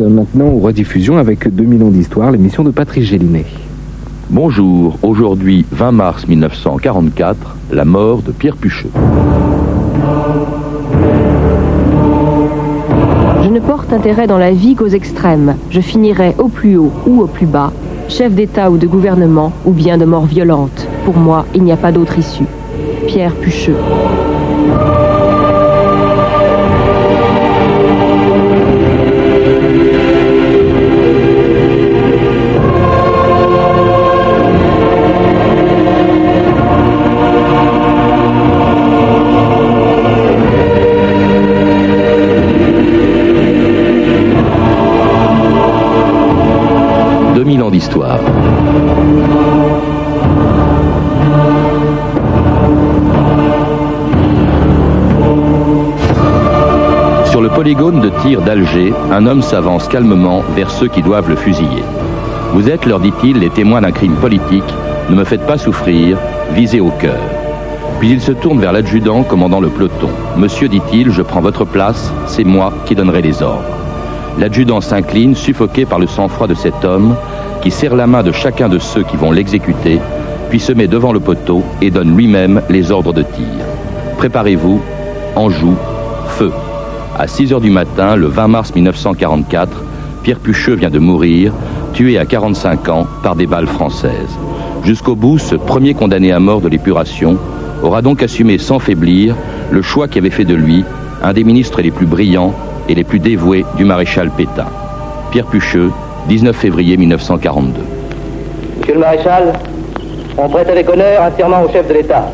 Maintenant, aux rediffusions avec 2000 ans d'histoire, l'émission de Patrice Gélinet. Bonjour, aujourd'hui 20 mars 1944, la mort de Pierre Pucheux. Je ne porte intérêt dans la vie qu'aux extrêmes. Je finirai au plus haut ou au plus bas, chef d'État ou de gouvernement, ou bien de mort violente. Pour moi, il n'y a pas d'autre issue. Pierre Pucheux. Polygone de tir d'Alger, un homme s'avance calmement vers ceux qui doivent le fusiller. Vous êtes, leur dit-il, les témoins d'un crime politique. Ne me faites pas souffrir, visez au cœur. Puis il se tourne vers l'adjudant commandant le peloton. Monsieur, dit-il, je prends votre place, c'est moi qui donnerai les ordres. L'adjudant s'incline, suffoqué par le sang-froid de cet homme, qui serre la main de chacun de ceux qui vont l'exécuter, puis se met devant le poteau et donne lui-même les ordres de tir. Préparez-vous, Anjou, feu. À 6 heures du matin, le 20 mars 1944, Pierre Pucheux vient de mourir, tué à 45 ans par des balles françaises. Jusqu'au bout, ce premier condamné à mort de l'épuration aura donc assumé sans faiblir le choix qui avait fait de lui un des ministres les plus brillants et les plus dévoués du maréchal Pétain. Pierre Pucheux, 19 février 1942. Monsieur le maréchal, on prête avec honneur un serment au chef de l'État,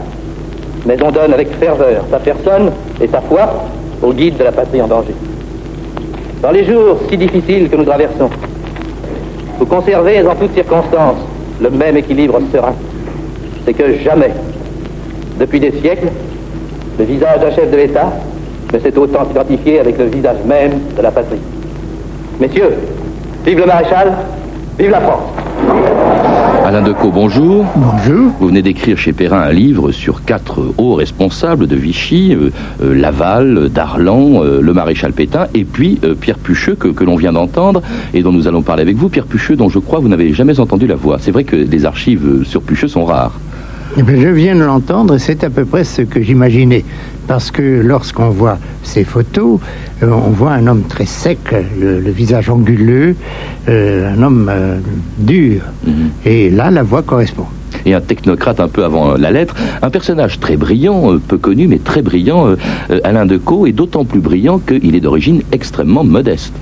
mais on donne avec ferveur sa personne et sa foi au guide de la patrie en danger. Dans les jours si difficiles que nous traversons, vous conservez en toutes circonstances le même équilibre serein. C'est que jamais, depuis des siècles, le visage d'un chef de l'État ne s'est autant identifié avec le visage même de la patrie. Messieurs, Vive le maréchal, vive la France. Alain Decaux, bonjour. Bonjour. Vous venez d'écrire chez Perrin un livre sur quatre hauts responsables de Vichy, euh, euh, Laval, Darlan, euh, le maréchal Pétain, et puis Pierre Pucheux, que, que l'on vient d'entendre, et dont nous allons parler avec vous. Pierre Pucheux, dont je crois vous n'avez jamais entendu la voix. C'est vrai que les archives sur Pucheux sont rares. Eh je viens de l'entendre et c'est à peu près ce que j'imaginais. Parce que lorsqu'on voit ces photos, euh, on voit un homme très sec, le, visage anguleux, euh, un homme euh, dur. Mhm. Et là, la voix correspond et un technocrate un peu avant la lettre, un personnage très brillant, peu connu, mais très brillant, Alain Decaux, et d'autant plus brillant qu'il est d'origine extrêmement modeste.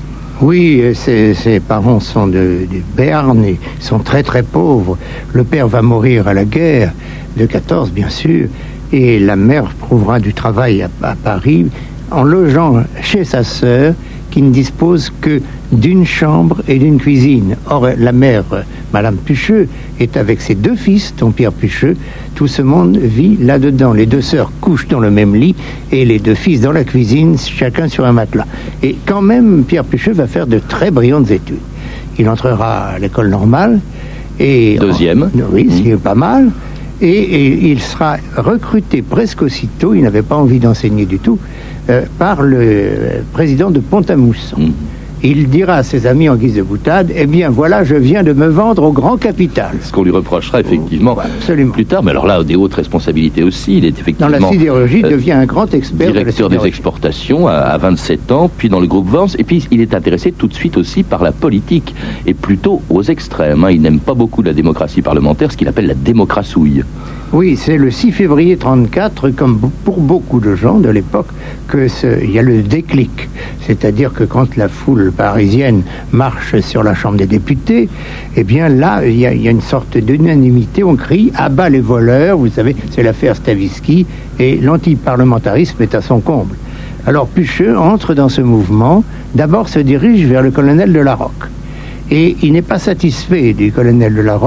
Oui, ses, parents sont de, de Berne et sont très très pauvres. Le père va mourir à la guerre de 14, bien sûr, et la mère trouvera du travail à, Paris en logeant chez sa sœur qui ne dispose que d'une chambre et d'une cuisine. Or, la mère, Madame Pucheux, est avec ses deux fils, ton Pierre Pucheux. Tout ce monde vit là-dedans. Les deux sœurs couchent dans le même lit et les deux fils dans la cuisine, chacun sur un matelas. Et quand même, Pierre Pucheux va faire de très brillantes études. Il entrera à l'école normale. Et Deuxième. oui, c'est pas mal et, il sera recruté presque aussitôt, il n'avait pas envie d'enseigner du tout, euh, par le président de Pont-à-Mousson. Mmh il dira à ses amis en guise de boutade Eh bien, voilà, je viens de me vendre au grand capital. Ce qu'on lui reprochera effectivement plus tard, mais alors là, des hautes responsabilités aussi. Il est effectivement. Dans la sidérurgie, il euh, devient un grand expert. Directeur des exportations à, 27 ans, puis dans le groupe Vance, et puis il est intéressé tout de suite aussi par la politique, et plutôt aux extrêmes. Hein. Il n'aime pas beaucoup la démocratie parlementaire, ce qu'il appelle la démocrassouille. Oui, c'est le 6 février 34, comme pour beaucoup de gens de l'époque, qu'il y a le déclic. C'est-à-dire que quand la foule parisienne marche sur la Chambre des députés, eh bien là, il y a, une sorte d'unanimité. On crie à bas les voleurs. Vous savez, c'est l'affaire Stavisky et l'antiparlementarisme est à son comble. Alors Pucheux entre dans ce mouvement, d'abord se dirige vers le colonel de la Et il n'est pas satisfait du colonel de la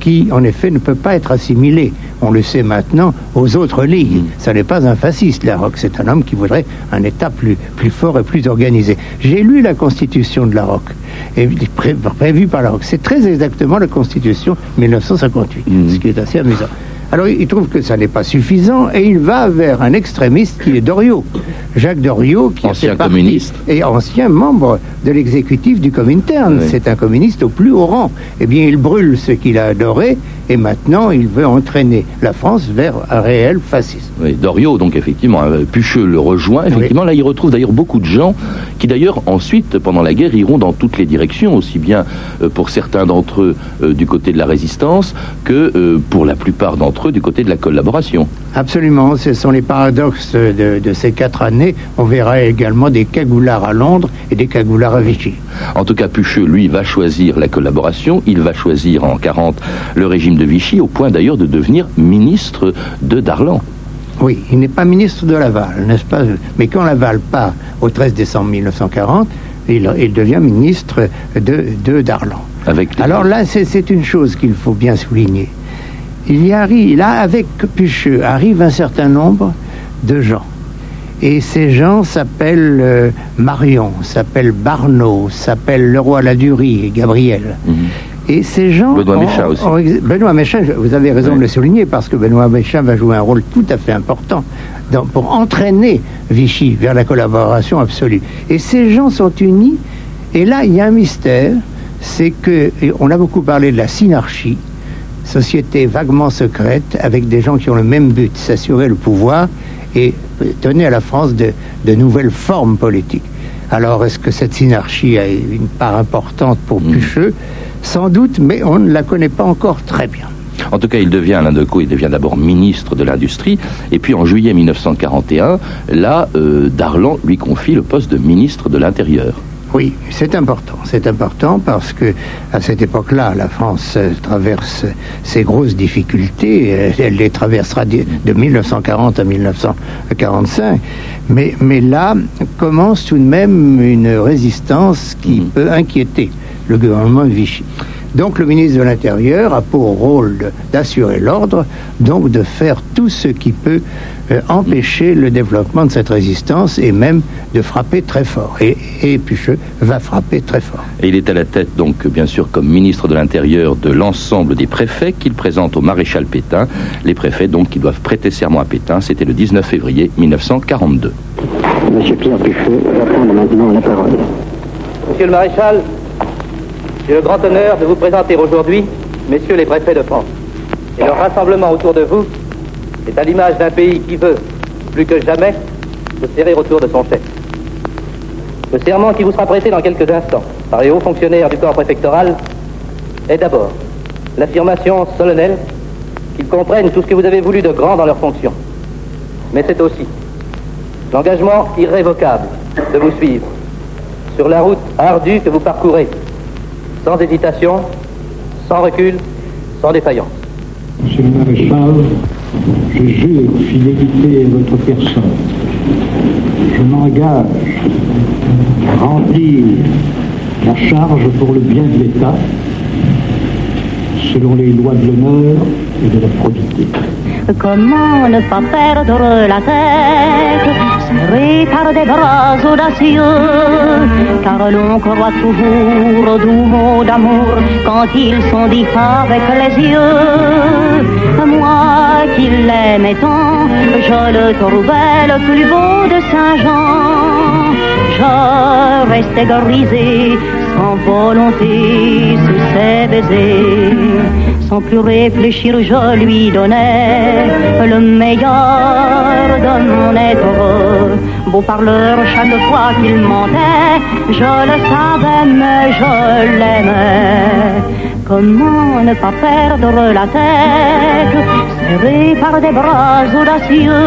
qui, en effet, ne peut pas être assimilé, on le sait maintenant, aux autres ligues. Ce mm. n'est pas un fasciste, Larocque, c'est un homme qui voudrait un État plus, plus fort et plus organisé. J'ai lu la constitution de Larocque, et prévue par Larocque. C'est très exactement la constitution 1958, mm. ce qui est assez amusant. Alors il trouve que ça n'est pas suffisant et il va vers un extrémiste qui est Doriot. Jacques Doriot, qui Ancien communiste. et ancien membre de l'exécutif du Comintern. Oui. C'est un communiste au plus haut rang. Eh bien, il brûle ce qu'il a adoré et maintenant il veut entraîner la France vers un réel fascisme. Oui, Doriot, donc effectivement, euh, Pucheux le rejoint. Effectivement, là, il retrouve d'ailleurs beaucoup de gens qui, d'ailleurs, ensuite, pendant la guerre, iront dans toutes les directions, aussi bien euh, pour certains d'entre eux euh, du côté de la résistance que pour la plupart d'entre eux du côté de la collaboration. Absolument, ce sont les paradoxes de, de ces quatre années. On verra également des cagoulards à Londres et des cagoulards à Vichy. En tout cas, Pucheux, lui, va choisir la collaboration. Il va choisir en 40 le régime de Vichy, au point d'ailleurs de devenir ministre de Darlan. Oui, il n'est pas ministre de Laval, n'est-ce pas? Mais quand Laval part au 13 décembre 1940, il, il devient ministre de, de Darlan. Avec les- Alors là, c'est une chose qu'il faut bien souligner. Il y arrive, là, avec Pucheux, arrive un certain nombre de gens. Et ces gens s'appellent euh, Marion, s'appellent Barnaud, s'appellent Leroy Ladurie, Gabriel. Mhm. Et ces gens. Benoît Méchat aussi. ont Benoît Méchat, je- vous avez raison Oui. de le souligner, parce que Benoît Méchat va jouer un rôle tout à fait important dans- pour entraîner Vichy vers la collaboration absolue. Et ces gens sont unis, et là, il y a un mystère, c'est que, on a beaucoup parlé de la synarchie, société vaguement secrète, avec des gens qui ont le même but, s'assurer le pouvoir et donner à la France de, de nouvelles formes politiques. Alors, est-ce que cette synarchie a une part importante pour Mm. Pucheux Sans doute, mais on ne la connaît pas encore très bien. En tout cas, il devient, Alain Decaux, il devient d'abord ministre de l'Industrie. Et puis en juillet 1941, là, euh, Darlan lui confie le poste de ministre de l'Intérieur. Oui, c'est important. C'est important parce que à cette époque-là, la France euh, traverse ces grosses difficultés. Elle, les traversera de de 1940 à 1945. Mais, mais là commence tout de même une résistance qui Mhm. peut inquiéter le gouvernement de Vichy. Donc le ministre de l'Intérieur a pour rôle d'assurer l'ordre, donc de faire tout ce qui peut euh, empêcher le développement de cette résistance et même de frapper très fort. Et, et Pucheux va frapper très fort. Et il est à la tête, donc, bien sûr, comme ministre de l'Intérieur, de l'ensemble des préfets qu'il présente au maréchal Pétain. Les préfets, donc, qui doivent prêter serment à Pétain. C'était le 19 février 1942. Monsieur Pierre Pucheux va prendre maintenant la parole. Monsieur le maréchal, j'ai le grand honneur de vous présenter aujourd'hui messieurs les préfets de France. Et leur rassemblement autour de vous est à l'image d'un pays qui veut, plus que jamais, se serrer autour de son chef. Le serment qui vous sera prêté dans quelques instants par les hauts fonctionnaires du corps préfectoral est d'abord l'affirmation solennelle qu'ils comprennent tout ce que vous avez voulu de grand dans leurs fonctions. Mais c'est aussi l'engagement irrévocable de vous suivre sur la route ardue que vous parcourez, sans hésitation, sans recul, sans défaillance. Monsieur le maréchal, je jure fidélité à votre personne. Je m'engage à remplir la charge pour le bien de l'État, selon les lois de l'honneur et de la probité. Comment ne pas perdre la tête, serré par des bras audacieux, car l'on croit toujours aux doux mots d'amour quand ils sont dits avec les yeux. Moi qui l'aimais tant, je le trouvais le plus beau de Saint-Jean. Je restais grisé, sans volonté, sous ses baisers. Sans plus réfléchir, je lui donnais le meilleur de mon être. Beau parleur, chaque fois qu'il mentait, je le savais, mais je l'aimais. Comment ne pas perdre la tête, serré par des bras audacieux,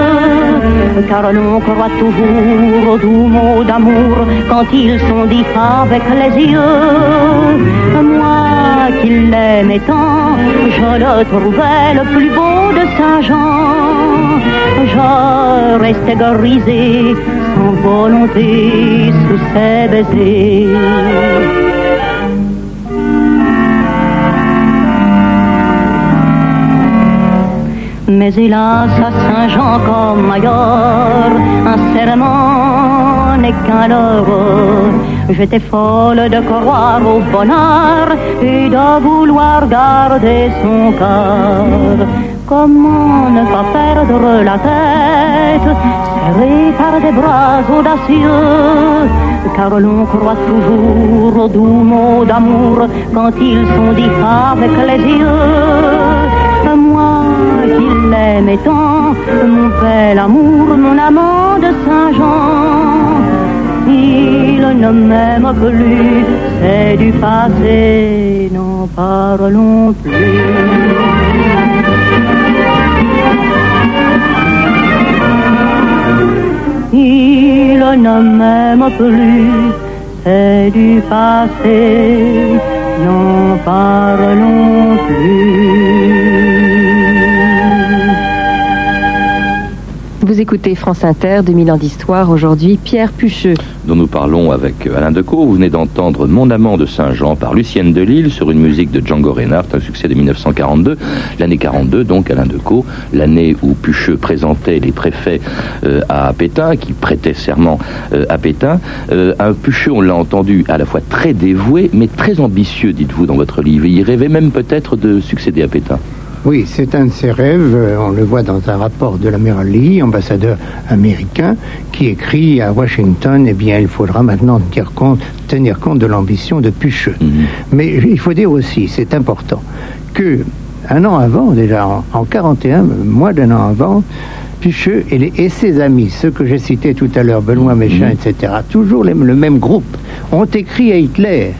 car l'on croit toujours aux doux mots d'amour quand ils sont dits avec les yeux. Moi qui l'aimais tant, je le trouvais le plus beau de Saint-Jean. Je restais grisé, sans volonté, sous ses baisers. Mais hélas, à Saint-Jean comme ailleurs, un serment n'est qu'un leurre. J'étais folle de croire au bonheur et de vouloir garder son cœur. Comment ne pas perdre la tête, serré par des bras audacieux, car l'on croit toujours aux doux mots d'amour quand ils sont dits avec les yeux. Moi qui l'aimais tant, mon bel amour, mon amant de Saint-Jean, il ne m'aime plus, c'est du passé, n'en parlons plus. Il ne m'aime plus, c'est du passé, n'en parlons plus. Vous écoutez France Inter, 2000 ans d'histoire, aujourd'hui Pierre Pucheux. dont nous parlons avec Alain Decaux. Vous venez d'entendre Mon amant de Saint-Jean par Lucienne Delille sur une musique de Django Reinhardt, un succès de 1942. L'année 42, donc Alain Decaux, l'année où Pucheux présentait les préfets euh, à Pétain, qui prêtait serment euh, à Pétain. Euh, un Pucheux, on l'a entendu, à la fois très dévoué, mais très ambitieux, dites-vous dans votre livre. Il rêvait même peut-être de succéder à Pétain. Oui, c'est un de ses rêves. On le voit dans un rapport de l'amiral Lee, ambassadeur américain, qui écrit à Washington Eh bien, il faudra maintenant tenir compte, tenir compte de l'ambition de Pucheux. Mais il faut dire aussi, c'est important, que un an avant, déjà en, en 41, moins d'un an avant, Pucheux et, les- et ses amis, ceux que j'ai cités tout à l'heure, Benoît Méchain, etc., toujours les- le même groupe, ont écrit à Hitler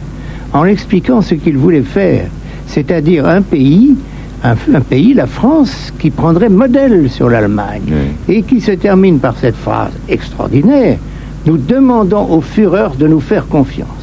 en expliquant ce qu'il voulait faire, c'est-à-dire un pays, un, un pays, la France, qui prendrait modèle sur l'Allemagne et qui se termine par cette phrase extraordinaire nous demandons aux Führers de nous faire confiance.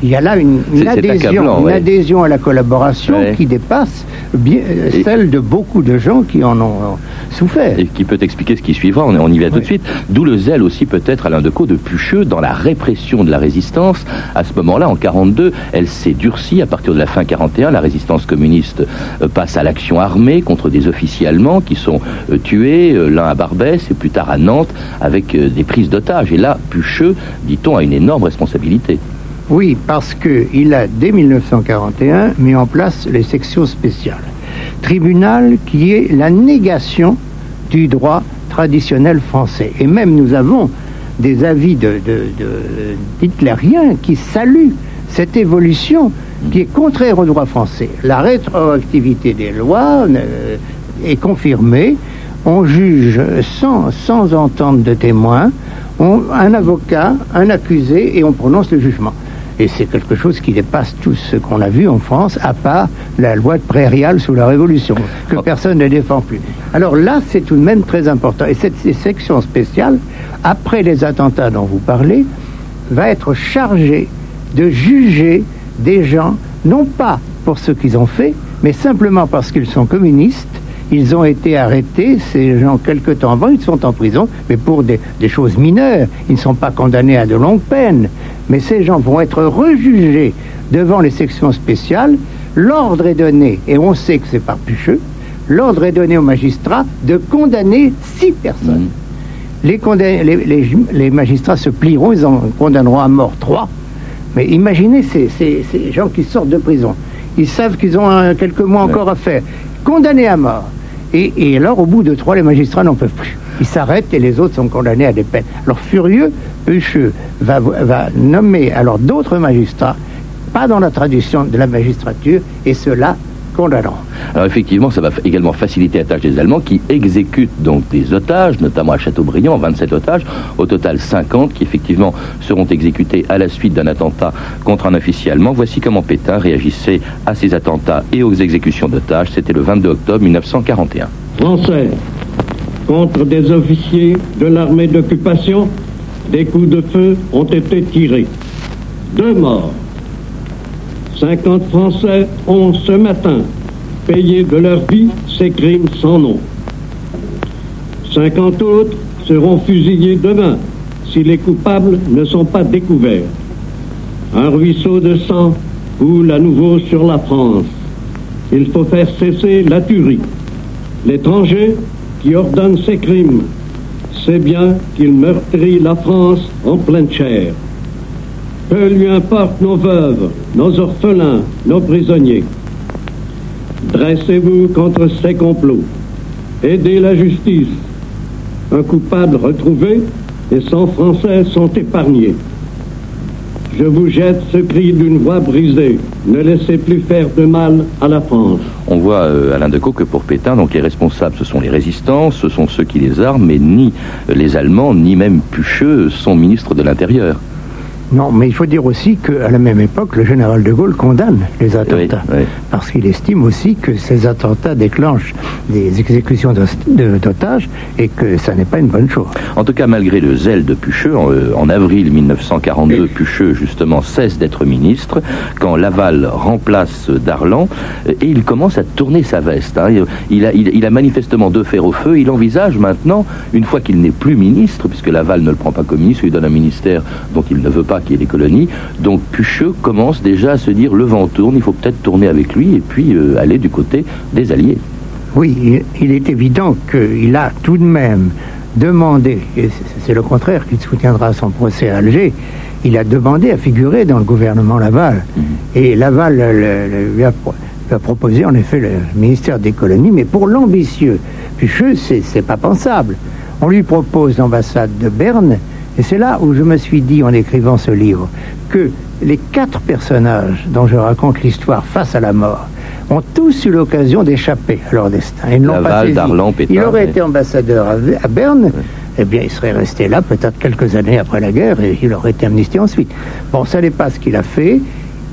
Il y a là une, adhésion, accablant, une ouais. adhésion à la collaboration Ouais. qui dépasse bien, Et- celle de beaucoup de gens qui en ont euh, souffert. Et qui peut expliquer ce qui suivra, on, on y va tout de suite. D'où le zèle aussi peut-être Alain Decaux de Pucheux dans la répression de la résistance. À ce moment-là, en 42, elle s'est durcie. À partir de la fin 41, la résistance communiste euh, passe à l'action armée contre des officiers allemands qui sont euh, tués, l'un à Barbès et plus tard à Nantes, avec des prises d'otages. Et là, Pucheux, dit-on, a une énorme responsabilité. Oui, parce qu'il a, dès 1941, mis en place les sections spéciales. Tribunal qui est la négation du droit traditionnel français. Et même nous avons des avis de, de, qui saluent cette évolution qui est contraire au droit français. La rétroactivité des lois euh, est confirmée. On juge sans, sans entente de témoins, un avocat, un accusé, et on prononce le jugement. Et c'est quelque chose qui dépasse tout ce qu'on a vu en France, à part la loi de prairial sous la Révolution, que personne ne défend plus. Alors là, c'est tout de même très important. Et cette cette section spéciale, après les attentats dont vous parlez, va être chargée de juger des gens, non pas pour ce qu'ils ont fait, mais simplement parce qu'ils sont communistes. Ils ont été arrêtés, ces gens, quelque temps avant, ils sont en prison, mais pour des, des choses mineures. Ils ne sont pas condamnés à de longues peines. Mais ces gens vont être rejugés devant les sections spéciales. L'ordre est donné, et on sait que c'est par Pucheux, l'ordre est donné aux magistrats de condamner six personnes. Les, condam- les, les- les magistrats se plieront, ils en condamneront à mort trois. Mais imaginez ces, ces- ces gens qui sortent de prison. Ils savent qu'ils ont un- quelques mois encore à faire. Condamnés à mort. Et, alors, au bout de trois, les magistrats n'en peuvent plus. Ils s'arrêtent et les autres sont condamnés à des peines. Alors, furieux, Pucheux va, va nommer alors d'autres magistrats, pas dans la tradition de la magistrature, et ceux-là Alors effectivement, ça va également faciliter la tâche des Allemands qui exécutent donc des otages, notamment à Châteaubriand, 27 otages, au total 50 qui effectivement seront exécutés à la suite d'un attentat contre un officier allemand. Voici comment Pétain réagissait à ces attentats et aux exécutions d'otages. C'était le 22 octobre 1941. Français contre des officiers de l'armée d'occupation, des coups de feu ont été tirés. Deux morts. 50 Français ont ce matin payé de leur vie ces crimes sans nom. 50 autres seront fusillés demain si les coupables ne sont pas découverts. Un ruisseau de sang coule à nouveau sur la France. Il faut faire cesser la tuerie. L'étranger qui ordonne ces crimes sait bien qu'il meurtrit la France en pleine chair. Que lui importent nos veuves, nos orphelins, nos prisonniers Dressez-vous contre ces complots. Aidez la justice. Un coupable retrouvé et 100 Français sont épargnés. Je vous jette ce cri d'une voix brisée. Ne laissez plus faire de mal à la France. On voit, euh, Alain Decaux, que pour Pétain, donc les responsables, ce sont les résistants, ce sont ceux qui les arment, mais ni les Allemands, ni même Pucheux sont ministres de l'Intérieur. Non, mais il faut dire aussi qu'à la même époque, le général de Gaulle condamne les attentats. Parce qu'il estime aussi que ces attentats déclenchent des exécutions d'otages et que ça n'est pas une bonne chose. En tout cas, malgré le zèle de Pucheux, en, euh, en avril 1942, Pucheux, justement, cesse d'être ministre, quand Laval remplace Darlan, euh, et il commence à tourner sa veste. hein. Il, a, il- il a manifestement deux fers au feu. Il envisage maintenant, une fois qu'il n'est plus ministre, puisque Laval ne le prend pas comme ministre, il lui donne un ministère dont il ne veut pas qu'il y ait des colonies, donc Pucheux commence déjà à se dire, le vent tourne, il faut peut-être tourner avec lui, et puis euh, aller du côté des Alliés. Oui, il, est évident qu'il a tout de même demandé, et c'est- le contraire qu'il soutiendra son procès à Alger, il a demandé à figurer dans le gouvernement Laval. Et Laval le- le- lui, a, lui a proposé en effet le ministère des colonies, mais pour l'ambitieux Pucheux, c'est c'est pas pensable. On lui propose l'ambassade de Berne, et c'est là où je me suis dit en écrivant ce livre que les quatre personnages dont je raconte l'histoire face à la mort ont tous eu l'occasion d'échapper à leur destin. Ils l'ont pas Il aurait été ambassadeur à, à Berne, eh bien, il serait resté là peut-être quelques années après la guerre et il aurait été amnistié ensuite. Bon, ça n'est pas ce qu'il a fait.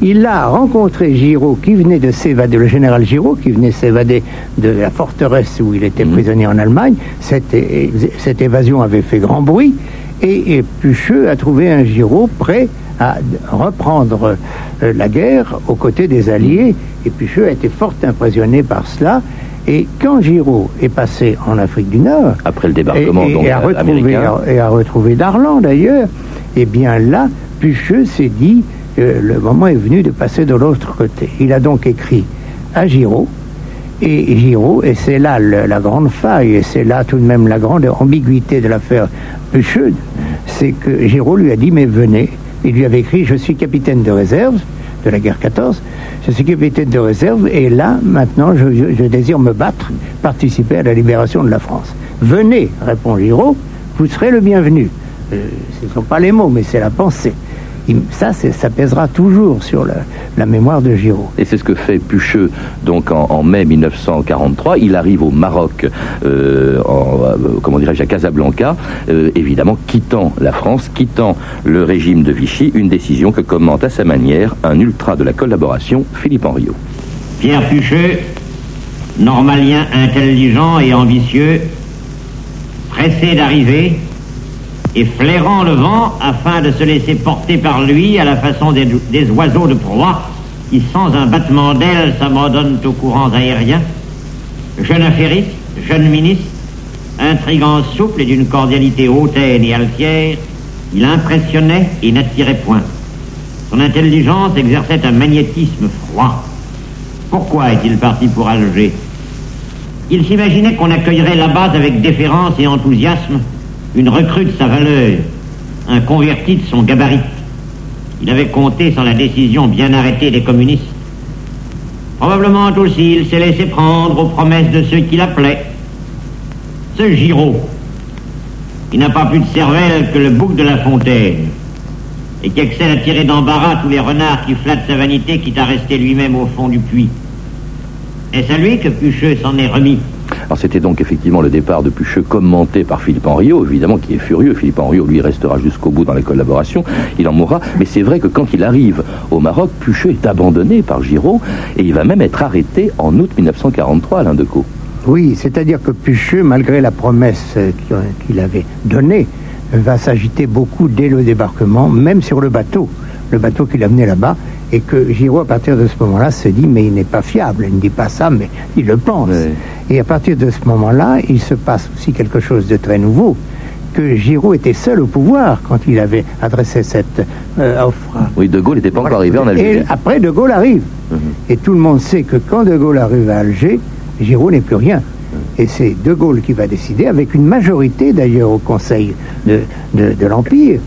Il a rencontré Giraud qui venait de s'évader, le général Giraud qui venait s'évader de la forteresse où il était prisonnier en Allemagne. Cette évasion avait fait grand bruit et, et Pucheux a trouvé un Giraud prêt à reprendre euh, la guerre aux côtés des Alliés. Et Pucheux a été fort impressionné par cela. Et quand Giraud est passé en Afrique du Nord, Après le et, débarquement et- donc, et a retrouvé, et a retrouvé Darlan d'ailleurs, et bien là, Pucheux s'est dit, euh, le moment est venu de passer de l'autre côté. Il a donc écrit à Giraud, et Giraud, et c'est là la grande faille, et c'est là tout de même la grande ambiguïté de l'affaire Pucheux, c'est que Giraud lui a dit, mais venez, il lui avait écrit, je suis capitaine de réserve de la guerre 14, je suis capitaine de réserve, et là, maintenant, je désire me battre, participer à la libération de la France. Venez, répond Giraud, vous serez le bienvenu. Euh, ce ne sont pas les mots, mais c'est la pensée. Ça, ça pèsera toujours sur la, la mémoire de Giraud. Et c'est ce que fait Pucheux donc en, en mai 1943. Il arrive au Maroc, euh, en, euh, comment dirais-je, à Casablanca, euh, évidemment quittant la France, quittant le régime de Vichy, une décision que commente à sa manière un ultra de la collaboration, Philippe Henriot. Pierre Pucheux, normalien intelligent et ambitieux, pressé d'arriver et flairant le vent afin de se laisser porter par lui à la façon des, oiseaux de proie qui, sans un battement d'ailes, s'abandonnent aux courants aériens. Jeune affairiste, jeune ministre, intrigant souple et d'une cordialité hautaine et altière, il impressionnait et n'attirait point. Son intelligence exerçait un magnétisme froid. Pourquoi est-il parti pour Alger? Il s'imaginait qu'on accueillerait là-bas avec déférence et enthousiasme une recrue de sa valeur, un converti de son gabarit. Il avait compté sur la décision bien arrêtée des communistes. Probablement aussi, il s'est laissé prendre aux promesses de ceux qui l'appelaient. Ce Giraud, il n'a pas plus de cervelle que le bouc de la fontaine, et qui excelle à tirer d'embarras tous les renards qui flattent sa vanité, quitte à rester lui-même au fond du puits. Est-ce à lui que Pucheux s'en est remis? Alors c'était donc effectivement le départ de Pucheux commenté par Philippe Henriot, évidemment qui est furieux. Philippe Henriot, lui, restera jusqu'au bout dans la collaboration. Il en mourra. Mais c'est vrai que quand il arrive au Maroc, Pucheux est abandonné par Giraud et il va même être arrêté en août 1943, Alain Decaux. Oui, c'est-à-dire que Pucheux, malgré la promesse qu'il qu'il avait donnée, va s'agiter beaucoup dès le débarquement, même sur le bateau, le bateau qu'il a amené là-bas, et que Giraud, à partir de ce moment-là, se dit, mais il n'est pas fiable, il ne dit pas ça, mais il le pense. Et à partir de ce moment-là, il se passe aussi quelque chose de très nouveau, que Giraud était seul au pouvoir quand il avait adressé cette euh, offre. Oui, De Gaulle n'était pas encore arrivé en Algérie. Et après, De Gaulle arrive. Mhm. Et tout le monde sait que quand De Gaulle arrive à Alger, Giraud n'est plus rien. Et c'est De Gaulle qui va décider, avec une majorité d'ailleurs au Conseil de, de, de l'Empire,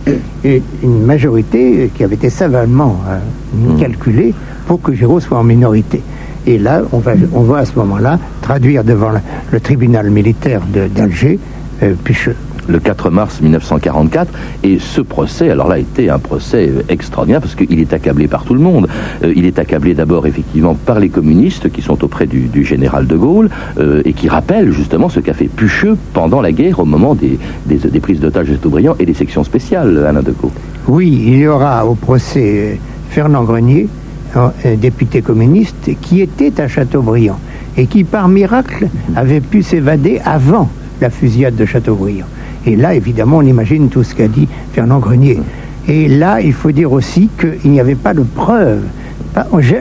une majorité qui avait été savamment euh, calculée pour que Giraud soit en minorité. Et là, on va, on va à ce moment-là traduire devant le, le tribunal militaire de- d'Alger euh, Picheux. Le 4 mars 1944. Et ce procès, alors là, a été un procès euh, extraordinaire parce qu'il est accablé par tout le monde. Euh, il est accablé d'abord, effectivement, par les communistes qui sont auprès du, général de Gaulle euh, et qui rappellent justement ce qu'a fait Pucheux pendant la guerre au moment des, des, prises d'otages de Chateaubriand et des sections spéciales, Alain Decaux. Oui, il y aura au procès euh, Fernand Grenier, un député communiste, qui était à Chateaubriand et qui, par miracle, avait pu s'évader avant la fusillade de Chateaubriand. Et là, évidemment, on imagine tout ce qu'a dit Fernand Grenier. Et là, il faut dire aussi qu'il n'y avait pas de preuves.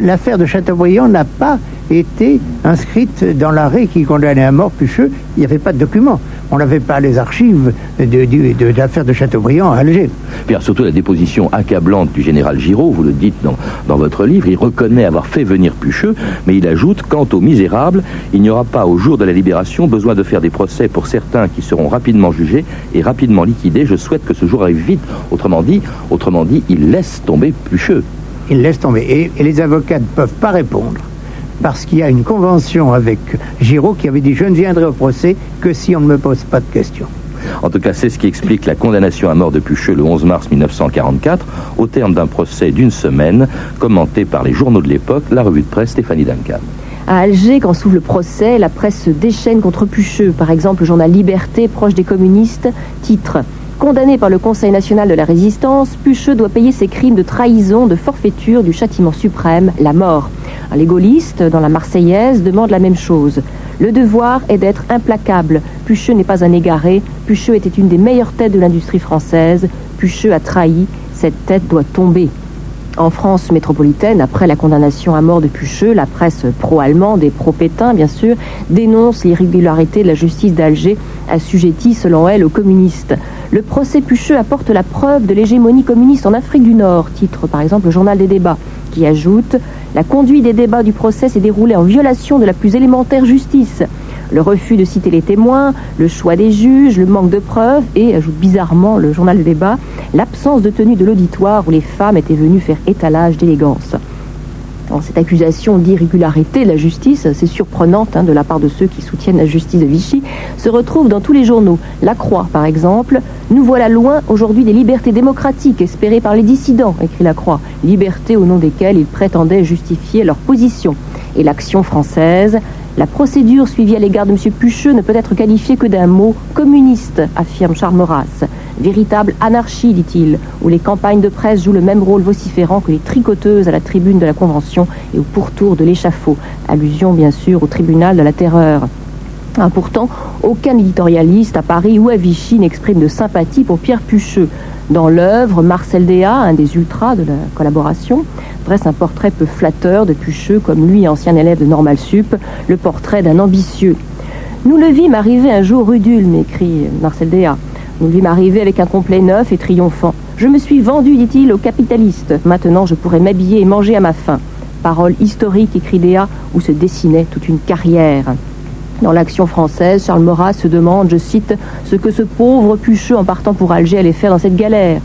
L'affaire de Chateaubriand n'a pas été inscrite dans l'arrêt qui condamnait à mort Pucheux. Il n'y avait pas de documents. On n'avait pas les archives de, de- de l'affaire de Chateaubriand à Alger. Puis surtout la déposition accablante du général Giraud, vous le dites dans, dans votre livre, il reconnaît avoir fait venir Pucheux, mais il ajoute, quant aux misérables, il n'y aura pas au jour de la libération besoin de faire des procès pour certains qui seront rapidement jugés et rapidement liquidés. Je souhaite que ce jour arrive vite. Autrement dit, autrement dit, il laisse tomber Pucheux. Il laisse tomber. Et, et les avocats ne peuvent pas répondre parce qu'il y a une convention avec Giraud qui avait dit je ne viendrai au procès que si on ne me pose pas de questions. En tout cas, c'est ce qui explique la condamnation à mort de Pucheux le 11 mars 1944, au terme d'un procès d'une semaine, commenté par les journaux de l'époque, la revue de presse Stéphanie Duncan. À Alger, quand s'ouvre le procès, la presse se déchaîne contre Pucheux. Par exemple, le journal Liberté, proche des communistes, titre Condamné par le Conseil national de la résistance, Pucheux doit payer ses crimes de trahison, de forfaiture, du châtiment suprême, la mort. Les gaullistes, dans la Marseillaise, demandent la même chose. Le devoir est d'être implacable. Pucheux n'est pas un égaré. Pucheux était une des meilleures têtes de l'industrie française. Pucheux a trahi. Cette tête doit tomber. En France métropolitaine, après la condamnation à mort de Pucheux, la presse pro-allemande et pro-Pétain, bien sûr, dénonce l'irrégularité de la justice d'Alger, assujettie, selon elle, aux communistes. Le procès Pucheux apporte la preuve de l'hégémonie communiste en Afrique du Nord, titre par exemple le journal des débats, qui ajoute La conduite des débats du procès s'est déroulée en violation de la plus élémentaire justice. Le refus de citer les témoins, le choix des juges, le manque de preuves et, ajoute bizarrement le journal de débat, l'absence de tenue de l'auditoire où les femmes étaient venues faire étalage d'élégance. Alors, cette accusation d'irrégularité de la justice, c'est surprenante hein, de la part de ceux qui soutiennent la justice de Vichy, se retrouve dans tous les journaux. La Croix, par exemple, nous voilà loin aujourd'hui des libertés démocratiques espérées par les dissidents, écrit La Croix, libertés au nom desquelles ils prétendaient justifier leur position. Et l'action française, la procédure suivie à l'égard de M. Pucheux ne peut être qualifiée que d'un mot communiste, affirme Charles Maurras. Véritable anarchie, dit-il, où les campagnes de presse jouent le même rôle vociférant que les tricoteuses à la tribune de la Convention et au pourtour de l'échafaud. Allusion, bien sûr, au tribunal de la terreur. Ah, pourtant, aucun éditorialiste à Paris ou à Vichy n'exprime de sympathie pour Pierre Pucheux. Dans l'œuvre, Marcel Déat, un des ultras de la collaboration, dresse un portrait peu flatteur de Pucheux, comme lui, ancien élève de Normal Sup, le portrait d'un ambitieux. Nous le vîmes arriver un jour rue d'Ulm, écrit Marcel Déat. Nous le vîmes arriver avec un complet neuf et triomphant. Je me suis vendu, dit-il, aux capitalistes. Maintenant, je pourrais m'habiller et manger à ma faim. Parole historique, écrit Déat, où se dessinait toute une carrière. Dans l'action française, Charles Maurras se demande, je cite, ce que ce pauvre Pucheux en partant pour Alger allait faire dans cette galère.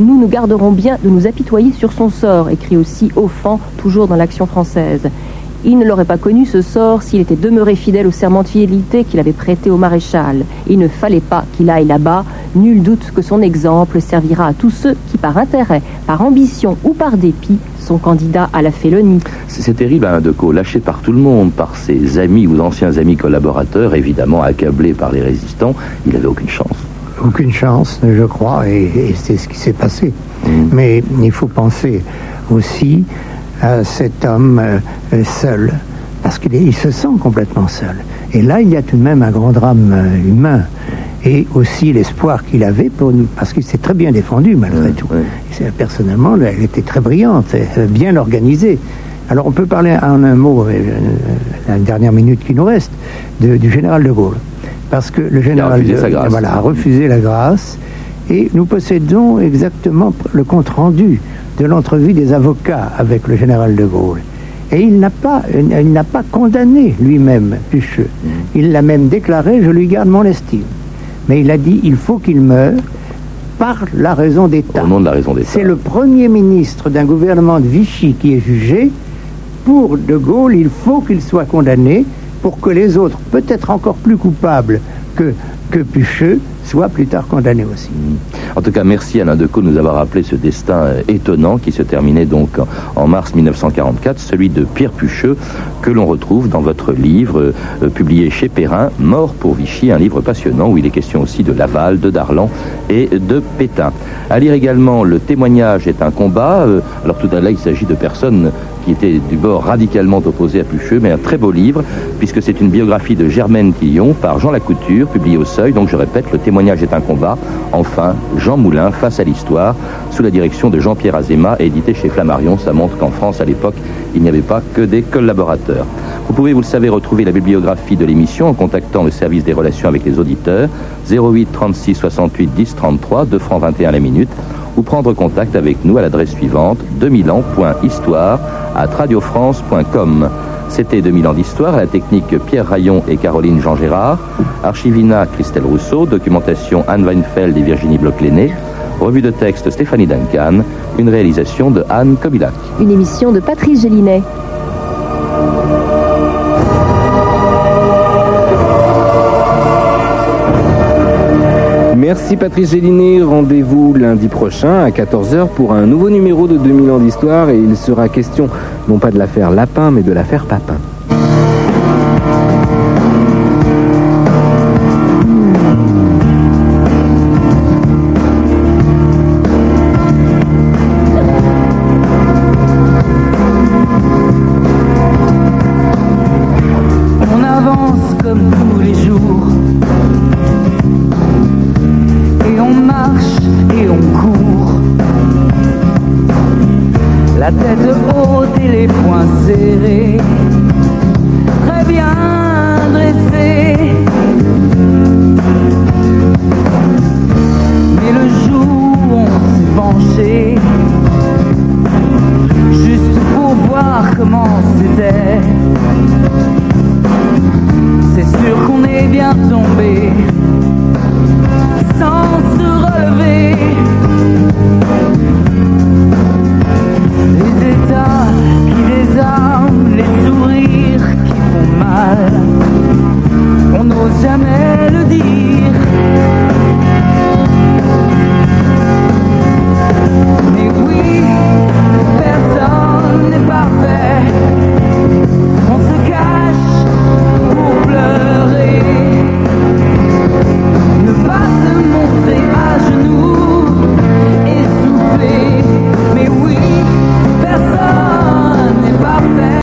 Nous nous garderons bien de nous apitoyer sur son sort, écrit aussi Offant, toujours dans l'action française. Il ne l'aurait pas connu ce sort s'il était demeuré fidèle au serment de fidélité qu'il avait prêté au maréchal. Il ne fallait pas qu'il aille là-bas. Nul doute que son exemple servira à tous ceux qui, par intérêt, par ambition ou par dépit, sont candidats à la félonie. C'est terrible, Alain Decaux, lâché par tout le monde, par ses amis ou anciens amis collaborateurs, évidemment accablé par les résistants, il n'avait aucune chance. Aucune chance, je crois, et, et c'est ce qui s'est passé. Mais il faut penser aussi à cet homme euh, euh, seul, parce qu'il se sent complètement seul. Et là, il y a tout de même un grand drame euh, humain, et aussi l'espoir qu'il avait, pour nous, parce qu'il s'est très bien défendu malgré tout. Personnellement, elle était très brillante, euh, bien organisée. Alors on peut parler en un mot, euh, euh, la dernière minute qui nous reste, de- du général de Gaulle. Parce que le général de, grâce. voilà, a refusé la grâce et nous possédons exactement le compte-rendu de l'entrevue des avocats avec le général de Gaulle. Et il n'a pas, il n'a pas condamné lui-même Pucheux. Il l'a même déclaré, je lui garde mon estime. Mais il a dit, il faut qu'il meure par la raison d'État. Au nom de la raison d'État. C'est le premier ministre d'un gouvernement de Vichy qui est jugé pour De Gaulle, il faut qu'il soit condamné pour que les autres, peut-être encore plus coupables que, que Pucheux, soient plus tard condamnés aussi. En tout cas, merci Alain Decaux de nous avoir rappelé ce destin euh, étonnant qui se terminait donc en, mars 1944, celui de Pierre Pucheux, que l'on retrouve dans votre livre euh, euh, publié chez Perrin, Mort pour Vichy, un livre passionnant où il est question aussi de Laval, de Darlan et de Pétain. À lire également Le témoignage est un combat. Alors tout à l'heure, il s'agit de personnes qui étaient du bord radicalement opposé à Pucheux, mais un très beau livre, puisque c'est une biographie de Germaine Tillon par Jean Lacouture, publiée au Seuil. Donc je répète, le témoignage est un combat. Enfin, Jean Moulin face à l'histoire, sous la direction de Jean-Pierre Azéma, édité chez Flammarion. Ça montre qu'en France, à l'époque, il n'y avait pas que des collaborateurs. Vous pouvez, vous le savez, retrouver la bibliographie de l'émission en contactant le service des relations avec les auditeurs 08 36 68 10 33, 2 francs 21 la minute ou prendre contact avec nous à l'adresse suivante 2000ans.histoire à radiofrance.com. C'était 2000 ans d'histoire à la technique Pierre Rayon et Caroline Jean Gérard, Archivina Christelle Rousseau, documentation Anne Weinfeld et Virginie Bloch-Léné, revue de texte Stéphanie Duncan, une réalisation de Anne Kobilac. Une émission de Patrice Gélinet. Merci Patrice Gélinet. Rendez-vous lundi prochain à 14h pour un nouveau numéro de 2000 ans d'histoire et il sera question non pas de l'affaire Lapin mais de l'affaire Papin. Mais